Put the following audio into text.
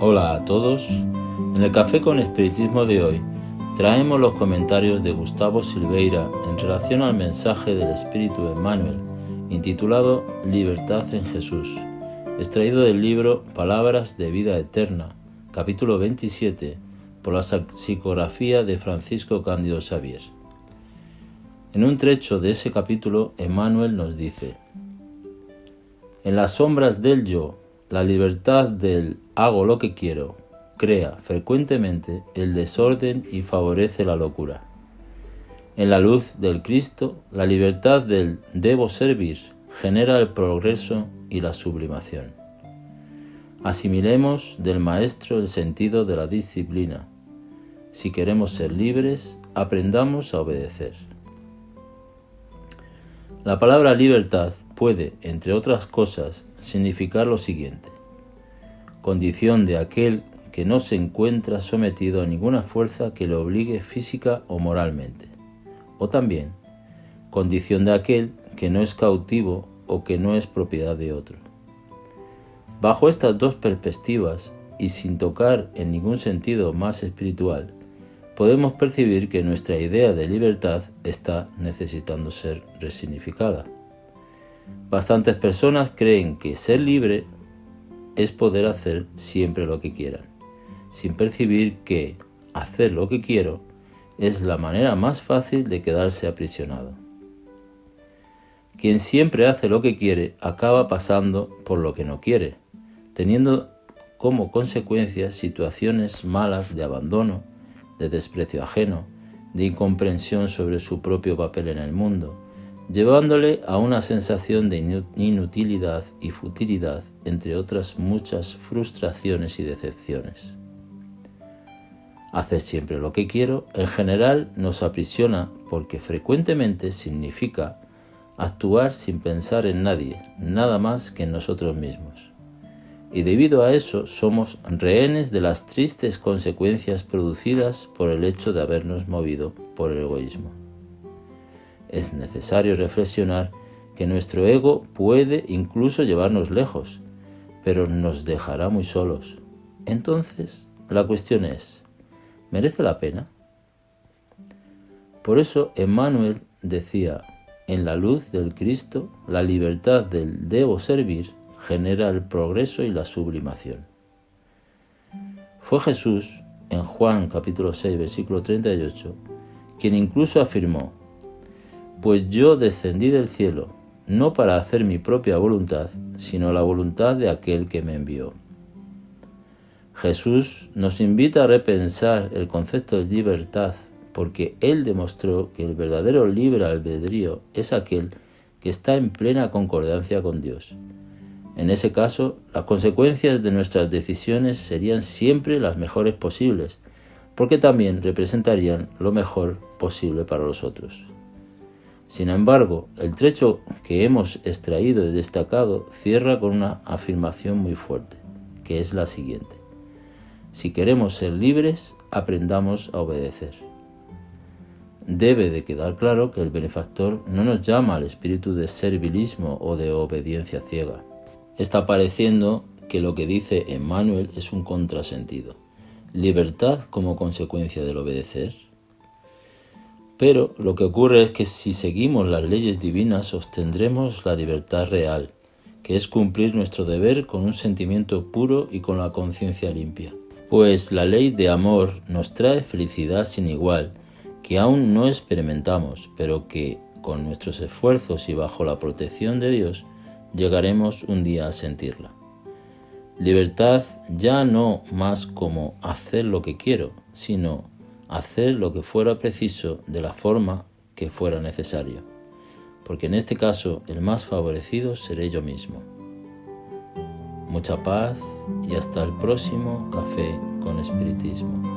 Hola a todos. En el Café con Espiritismo de hoy traemos los comentarios de Gustavo Silveira en relación al mensaje del Espíritu Emmanuel, intitulado Libertad en Jesús, extraído del libro Palabras de Vida Eterna, capítulo 27, por la psicografía de Francisco Cándido Xavier. En un trecho de ese capítulo, Emmanuel nos dice, En las sombras del yo, la libertad del hago lo que quiero crea frecuentemente el desorden y favorece la locura. En la luz del Cristo, la libertad del debo servir genera el progreso y la sublimación. Asimilemos del Maestro el sentido de la disciplina. Si queremos ser libres, aprendamos a obedecer. La palabra libertad puede, entre otras cosas, significar lo siguiente. Condición de aquel que no se encuentra sometido a ninguna fuerza que le obligue física o moralmente. O también, condición de aquel que no es cautivo o que no es propiedad de otro. Bajo estas dos perspectivas, y sin tocar en ningún sentido más espiritual, podemos percibir que nuestra idea de libertad está necesitando ser resignificada. Bastantes personas creen que ser libre es poder hacer siempre lo que quieran, sin percibir que hacer lo que quiero es la manera más fácil de quedarse aprisionado. Quien siempre hace lo que quiere acaba pasando por lo que no quiere, teniendo como consecuencia situaciones malas de abandono, de desprecio ajeno, de incomprensión sobre su propio papel en el mundo, llevándole a una sensación de inutilidad y futilidad, entre otras muchas frustraciones y decepciones. Hacer siempre lo que quiero en general nos aprisiona porque frecuentemente significa actuar sin pensar en nadie, nada más que en nosotros mismos y debido a eso somos rehenes de las tristes consecuencias producidas por el hecho de habernos movido por el egoísmo. Es necesario reflexionar que nuestro ego puede incluso llevarnos lejos, pero nos dejará muy solos. Entonces, la cuestión es, ¿merece la pena? Por eso Emmanuel decía, en la luz del Cristo, la libertad del debo servir genera el progreso y la sublimación. Fue Jesús, en Juan capítulo 6, versículo 38, quien incluso afirmó, Pues yo descendí del cielo, no para hacer mi propia voluntad, sino la voluntad de aquel que me envió. Jesús nos invita a repensar el concepto de libertad, porque Él demostró que el verdadero libre albedrío es aquel que está en plena concordancia con Dios en ese caso, las consecuencias de nuestras decisiones serían siempre las mejores posibles, porque también representarían lo mejor posible para los otros. Sin embargo, el trecho que hemos extraído y destacado cierra con una afirmación muy fuerte, que es la siguiente. Si queremos ser libres, aprendamos a obedecer. Debe de quedar claro que el benefactor no nos llama al espíritu de servilismo o de obediencia ciega está pareciendo que lo que dice Emmanuel es un contrasentido. Libertad como consecuencia del obedecer. Pero lo que ocurre es que si seguimos las leyes divinas obtendremos la libertad real, que es cumplir nuestro deber con un sentimiento puro y con la conciencia limpia. Pues la ley de amor nos trae felicidad sin igual, que aún no experimentamos, pero que, con nuestros esfuerzos y bajo la protección de Dios, llegaremos un día a sentirla. Libertad ya no más como hacer lo que quiero, sino hacer lo que fuera preciso de la forma que fuera necesario, porque en este caso el más favorecido seré yo mismo. Mucha paz y hasta el próximo café con espiritismo.